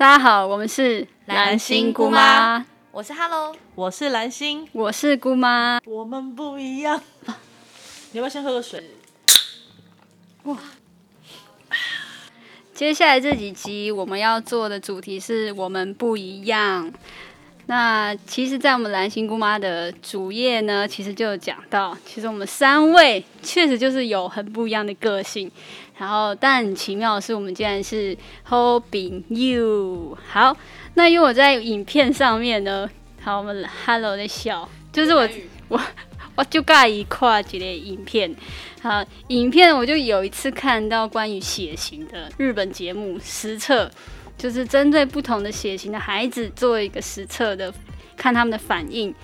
大家好，我们是蓝心姑妈，我是 Hello，我是蓝心，我是姑妈。我们不一样。你要不要先喝个水？哇接下来这几集我们要做的主题是我们不一样。那其实，在我们蓝心姑妈的主页呢，其实就有讲到，其实我们三位确实就是有很不一样的个性。然后，但很奇妙的是，我们竟然是 hoping you。好，那因为我在影片上面呢，好，我们 Hello 在笑，就是我我我就盖一块几类影片。好，影片我就有一次看到关于血型的日本节目实测。就是针对不同的血型的孩子做一个实测的，看他们的反应。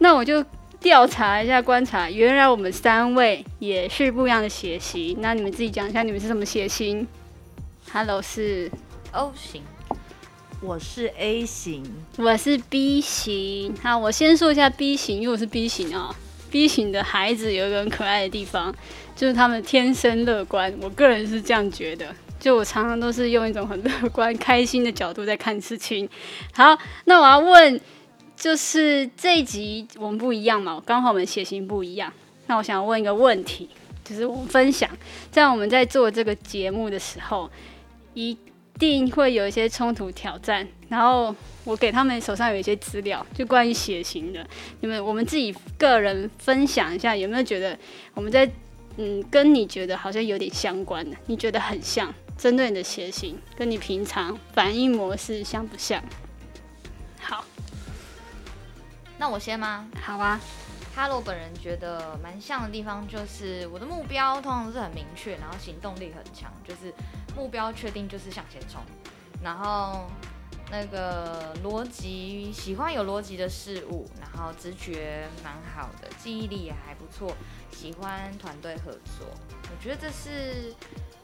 那我就调查一下，观察，原来我们三位也是不一样的血型。那你们自己讲一下，你们是什么血型？Hello，是 O 型，我是 A 型，我是 B 型。好，我先说一下 B 型，因为我是 B 型啊。B 型的孩子有一个很可爱的地方，就是他们天生乐观。我个人是这样觉得。就我常常都是用一种很乐观、开心的角度在看事情。好，那我要问，就是这一集我们不一样嘛？刚好我们血型不一样。那我想问一个问题，就是我们分享，在我们在做这个节目的时候，一定会有一些冲突挑战。然后我给他们手上有一些资料，就关于血型的。你们我们自己个人分享一下，有没有觉得我们在嗯跟你觉得好像有点相关的？你觉得很像？针对你的血型，跟你平常反应模式像不像？好，那我先吗？好啊。哈罗本人觉得蛮像的地方，就是我的目标通常是很明确，然后行动力很强，就是目标确定就是向前冲，然后那个逻辑喜欢有逻辑的事物，然后直觉蛮好的，记忆力也还不错，喜欢团队合作，我觉得这是。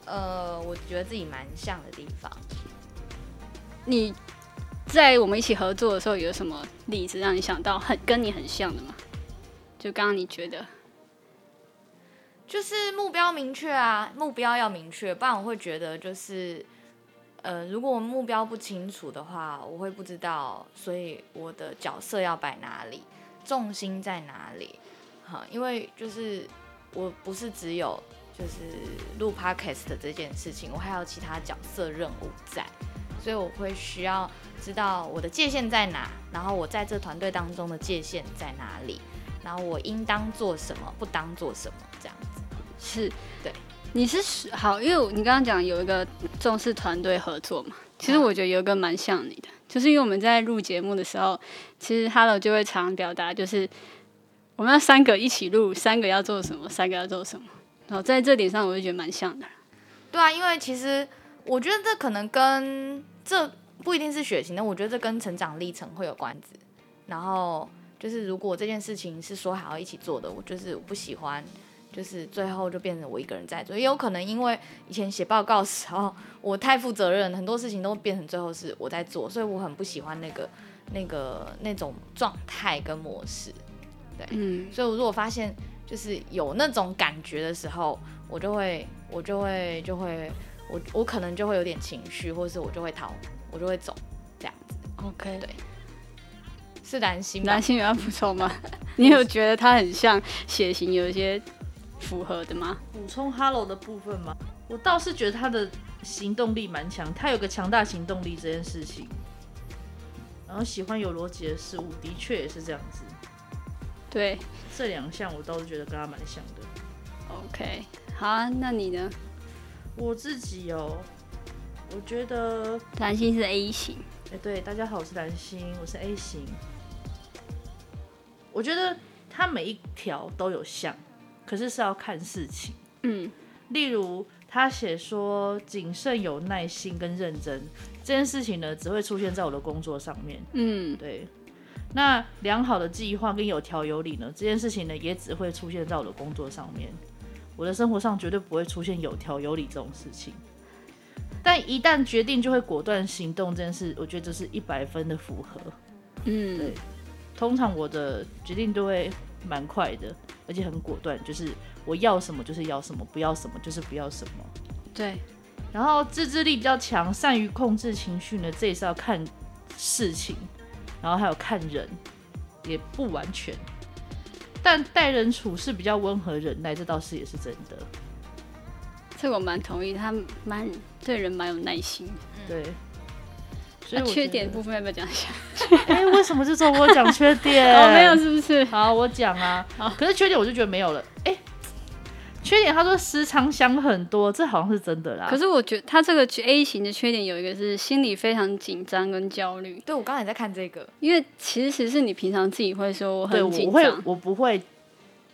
呃，我觉得自己蛮像的地方。你在我们一起合作的时候，有什么例子让你想到很跟你很像的吗？就刚刚你觉得，就是目标明确啊，目标要明确，不然我会觉得就是，呃，如果我目标不清楚的话，我会不知道，所以我的角色要摆哪里，重心在哪里，哈，因为就是我不是只有。就是录 podcast 这件事情，我还有其他角色任务在，所以我会需要知道我的界限在哪，然后我在这团队当中的界限在哪里，然后我应当做什么，不当做什么，这样子。是，对，你是好，因为你刚刚讲有一个重视团队合作嘛，其实我觉得有一个蛮像你的，就是因为我们在录节目的时候，其实 Hello 就会常表达，就是我们要三个一起录，三个要做什么，三个要做什么。然后在这点上，我就觉得蛮像的。对啊，因为其实我觉得这可能跟这不一定是血型的，我觉得这跟成长历程会有关子。然后就是如果这件事情是说好要一起做的，我就是不喜欢，就是最后就变成我一个人在做。也有可能因为以前写报告时候我太负责任，很多事情都变成最后是我在做，所以我很不喜欢那个那个那种状态跟模式。对，嗯，所以我如果发现。就是有那种感觉的时候，我就会，我就会，就会，我我可能就会有点情绪，或者是我就会逃，我就会走，这样子。OK，对，是男性，男性有要补充吗？你有觉得他很像血型有一些符合的吗？补充 Hello 的部分吗？我倒是觉得他的行动力蛮强，他有个强大行动力这件事情，然后喜欢有逻辑的事物，的确也是这样子。对。这两项我倒是觉得跟他蛮像的。OK，好啊，那你呢？我自己哦，我觉得蓝星是 A 型。哎，对，大家好，我是蓝星，我是 A 型。我觉得他每一条都有像，可是是要看事情。嗯，例如他写说谨慎、有耐心跟认真这件事情呢，只会出现在我的工作上面。嗯，对。那良好的计划跟有条有理呢？这件事情呢，也只会出现在我的工作上面。我的生活上绝对不会出现有条有理这种事情。但一旦决定就会果断行动这件事，我觉得这是一百分的符合。嗯，对。通常我的决定都会蛮快的，而且很果断，就是我要什么就是要什么，不要什么就是不要什么。对，然后自制力比较强，善于控制情绪呢，这也是要看事情，然后还有看人，也不完全。但待人处事比较温和忍耐，这倒是也是真的。这我蛮同意，他蛮对人蛮有耐心。对。所以缺点部分要不要讲一下？哎，为什么这时候我讲缺点？哦，没有，是不是？好，我讲啊。好，可是缺点我就觉得没有了。哎。缺点，他说时常想很多，这好像是真的啦。可是我觉得他这个 A 型的缺点有一个是心里非常紧张跟焦虑。对，我刚才也在看这个，因为其实是你平常自己会说我很紧张，我不会，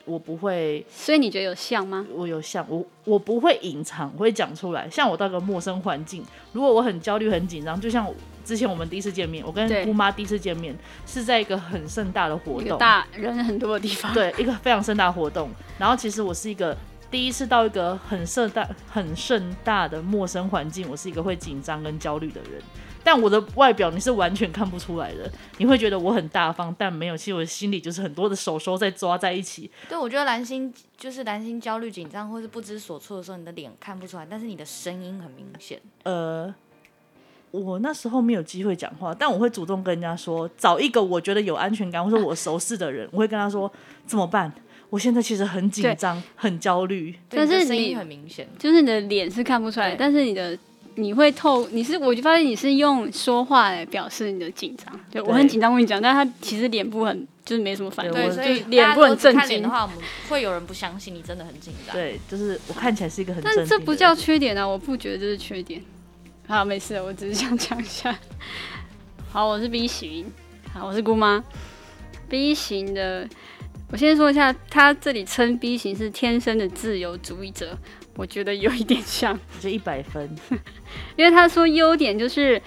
我不会。所以你觉得有像吗？我有像，我我不会隐藏，我会讲出来。像我到个陌生环境，如果我很焦虑、很紧张，就像之前我们第一次见面，我跟姑妈第一次见面是在一个很盛大的活动，大人很多的地方，对，一个非常盛大活动。然后其实我是一个。第一次到一个很盛大、很盛大的陌生环境，我是一个会紧张跟焦虑的人。但我的外表你是完全看不出来的，你会觉得我很大方，但没有。其实我心里就是很多的手手在抓在一起。对，我觉得蓝心就是蓝心焦虑、紧张或是不知所措的时候，你的脸看不出来，但是你的声音很明显。呃，我那时候没有机会讲话，但我会主动跟人家说，找一个我觉得有安全感或者我熟识的人，我会跟他说怎么办。我现在其实很紧张，很焦虑，但是你很明显，就是你的脸是看不出来，但是你的你会透，你是我就发现你是用说话来表示你的紧张，就我很紧张，我跟你讲，但他其实脸部很就是没什么反应，对，所以脸部很震惊。的话，我们会有人不相信你真的很紧张。对，就是我看起来是一个很，但这不叫缺点啊，我不觉得这是缺点。好，没事，我只是想讲一下。好，我是 B 型，好，我是姑妈，B 型的。我先说一下，他这里称 B 型是天生的自由主义者，我觉得有一点像，就一百分。因为他说优点就是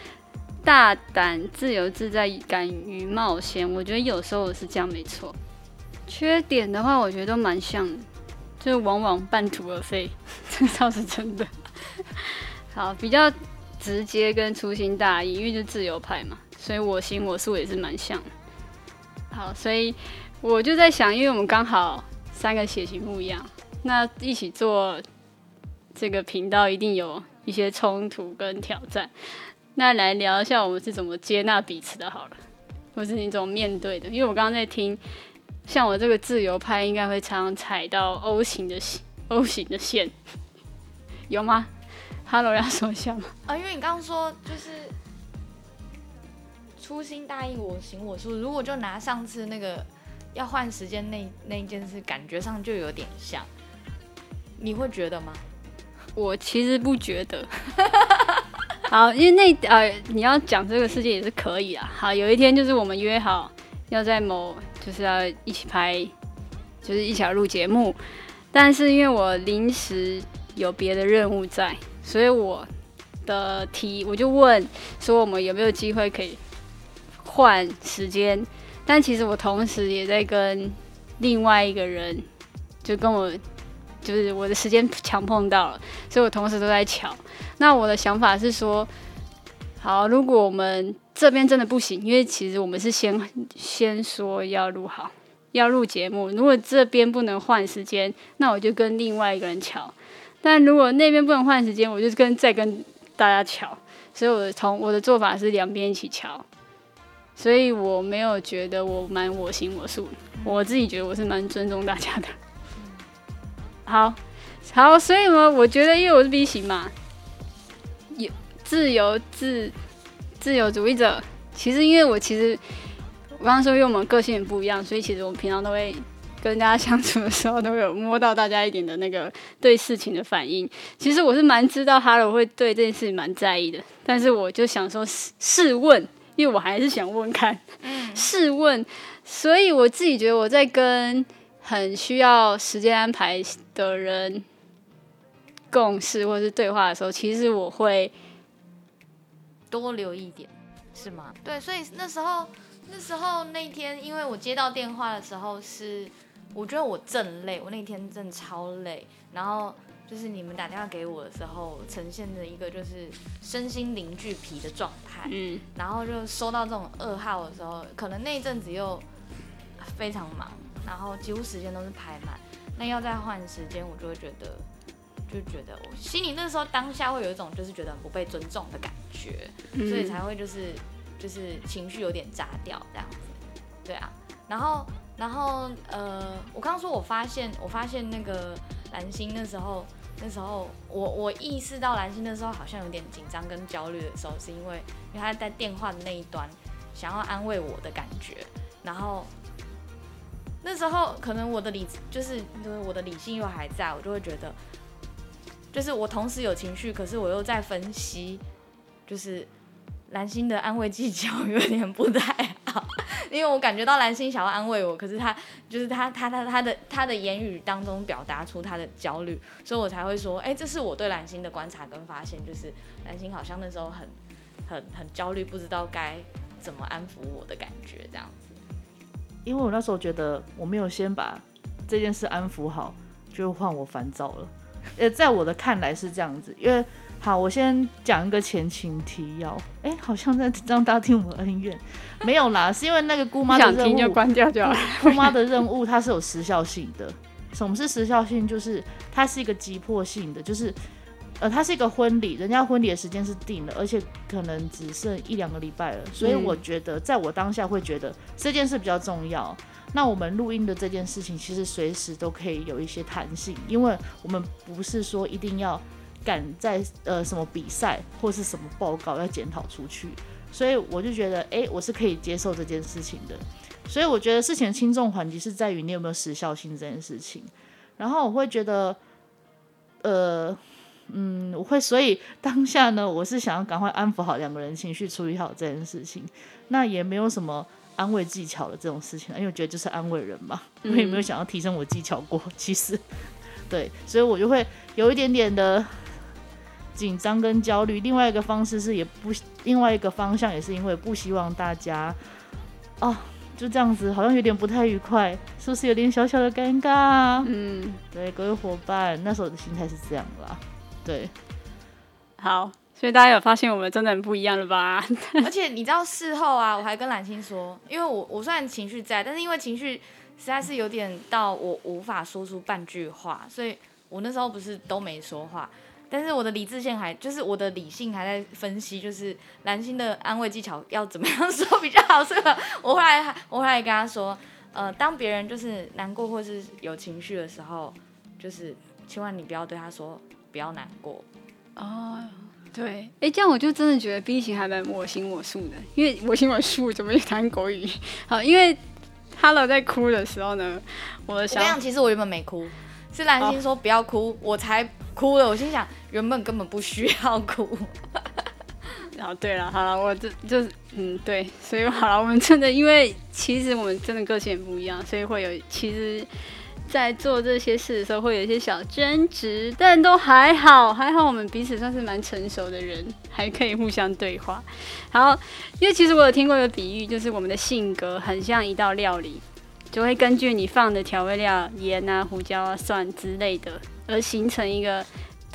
大胆、自由自在、敢于冒险，我觉得有时候是这样没错。缺点的话，我觉得都蛮像的，就是往往半途而废，这倒是真的。好，比较直接跟粗心大意，因为就自由派嘛，所以我行我素也是蛮像。好，所以。我就在想，因为我们刚好三个血型不一样，那一起做这个频道一定有一些冲突跟挑战。那来聊一下我们是怎么接纳彼此的，好了，或是你怎么面对的？因为我刚刚在听，像我这个自由派，应该会常常踩到 O 型的 O 型的线，有吗？Hello，要说一下吗？啊，因为你刚刚说就是粗心大意，我行我素。如果就拿上次那个。要换时间那那一件事，感觉上就有点像，你会觉得吗？我其实不觉得。好，因为那呃，你要讲这个世界也是可以啊。好，有一天就是我们约好要在某就是要一起拍，就是一起录节目，但是因为我临时有别的任务在，所以我的提我就问说我们有没有机会可以换时间。但其实我同时也在跟另外一个人，就跟我就是我的时间强碰到了，所以我同时都在抢。那我的想法是说，好，如果我们这边真的不行，因为其实我们是先先说要录好，要录节目。如果这边不能换时间，那我就跟另外一个人抢。但如果那边不能换时间，我就跟再跟大家抢。所以我从我的做法是两边一起抢。所以我没有觉得我蛮我行我素，我自己觉得我是蛮尊重大家的。好，好，所以呢，我觉得因为我是 B 型嘛，有自由自自由主义者。其实因为我其实我刚刚说因为我们个性也不一样，所以其实我们平常都会跟大家相处的时候都有摸到大家一点的那个对事情的反应。其实我是蛮知道 Hello 会对这件事情蛮在意的，但是我就想说试问。因为我还是想问看，试问，所以我自己觉得我在跟很需要时间安排的人共事或者是对话的时候，其实我会多留一点，是吗？对，所以那时候那时候那天，因为我接到电话的时候是，我觉得我正累，我那天真的超累，然后。就是你们打电话给我的时候，呈现的一个就是身心灵俱疲的状态，嗯，然后就收到这种噩耗的时候，可能那一阵子又非常忙，然后几乎时间都是排满，那要再换时间，我就会觉得就觉得我心里那时候当下会有一种就是觉得很不被尊重的感觉，所以才会就是就是情绪有点炸掉这样子。对啊，然后然后呃，我刚刚说我发现我发现那个蓝心那时候。那时候我我意识到蓝心那时候好像有点紧张跟焦虑的时候，是因为因为他在电话的那一端想要安慰我的感觉，然后那时候可能我的理就是就是我的理性又还在，我就会觉得，就是我同时有情绪，可是我又在分析，就是。蓝心的安慰技巧有点不太，因为我感觉到蓝心想要安慰我，可是他就是他他他他的他的言语当中表达出他的焦虑，所以我才会说，哎，这是我对蓝心的观察跟发现，就是蓝心好像那时候很很很焦虑，不知道该怎么安抚我的感觉这样子。因为我那时候觉得我没有先把这件事安抚好，就换我烦躁了。呃，在我的看来是这样子，因为。好，我先讲一个前情提要。哎，好像在让大家听我们恩怨，没有啦，是因为那个姑妈的任务，就关掉就好。姑妈的任务它是有时效性的。什么是时效性？就是它是一个急迫性的，就是呃，它是一个婚礼，人家婚礼的时间是定了，而且可能只剩一两个礼拜了。所以我觉得，在我当下会觉得这件事比较重要。那我们录音的这件事情，其实随时都可以有一些弹性，因为我们不是说一定要。赶在呃什么比赛或是什么报告要检讨出去，所以我就觉得哎，我是可以接受这件事情的。所以我觉得事情的轻重缓急是在于你有没有时效性这件事情。然后我会觉得，呃，嗯，我会所以当下呢，我是想要赶快安抚好两个人情绪，处理好这件事情。那也没有什么安慰技巧的这种事情，因为我觉得就是安慰人嘛，我也没有想要提升我技巧过。其实，对，所以我就会有一点点的。紧张跟焦虑，另外一个方式是也不，另外一个方向也是因为不希望大家，哦，就这样子，好像有点不太愉快，是不是有点小小的尴尬？嗯，对，各位伙伴，那时候的心态是这样啦，对，好，所以大家有发现我们真的很不一样了吧？而且你知道事后啊，我还跟兰青说，因为我我虽然情绪在，但是因为情绪实在是有点到我无法说出半句话，所以我那时候不是都没说话。但是我的理智线还就是我的理性还在分析，就是蓝心的安慰技巧要怎么样 说比较好。所以我后来我后来跟他说，呃，当别人就是难过或是有情绪的时候，就是千万你不要对他说不要难过。哦，对，哎，这样我就真的觉得 B 型还蛮我行我素的，因为我行我素怎么谈国语？好，因为 Hello 在哭的时候呢，我的想，其实我原本没哭，是蓝心说不要哭，我才。哭了，我心想，原本根本不需要哭。然 后对了，好了，我这就是嗯，对，所以好了，我们真的，因为其实我们真的个性也不一样，所以会有，其实，在做这些事的时候会有一些小争执，但都还好，还好我们彼此算是蛮成熟的人，还可以互相对话。好，因为其实我有听过一个比喻，就是我们的性格很像一道料理，就会根据你放的调味料，盐啊、胡椒啊、蒜之类的。而形成一个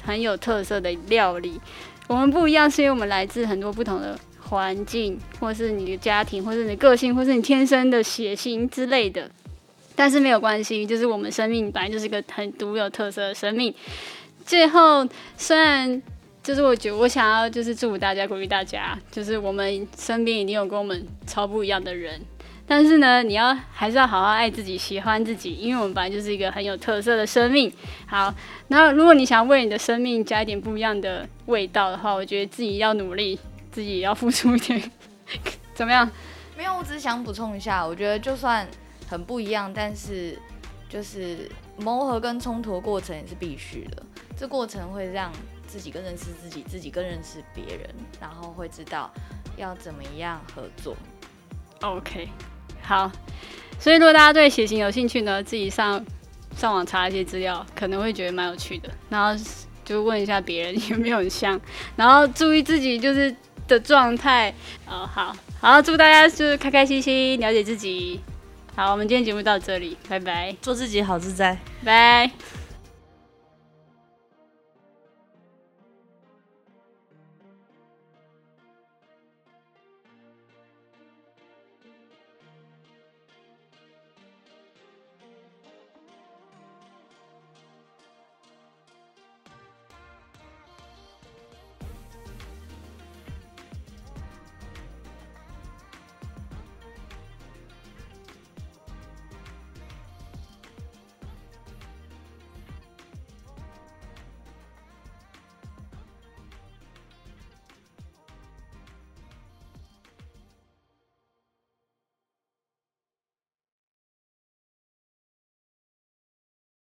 很有特色的料理。我们不一样，是因为我们来自很多不同的环境，或是你的家庭，或是你的个性，或是你天生的血型之类的。但是没有关系，就是我们生命本来就是一个很独有特色的生命。最后，虽然就是我觉得我想要就是祝福大家，鼓励大家，就是我们身边一定有跟我们超不一样的人。但是呢，你要还是要好好爱自己，喜欢自己，因为我们本来就是一个很有特色的生命。好，那如果你想为你的生命加一点不一样的味道的话，我觉得自己要努力，自己也要付出一点，怎么样？没有，我只是想补充一下，我觉得就算很不一样，但是就是磨合跟冲突的过程也是必须的。这过程会让自己更认识自己，自己更认识别人，然后会知道要怎么样合作。OK。好，所以如果大家对血型有兴趣呢，自己上上网查一些资料，可能会觉得蛮有趣的。然后就问一下别人有没有很像，然后注意自己就是的状态。哦，好好，祝大家就是开开心心，了解自己。好，我们今天节目到这里，拜拜。做自己好自在，拜。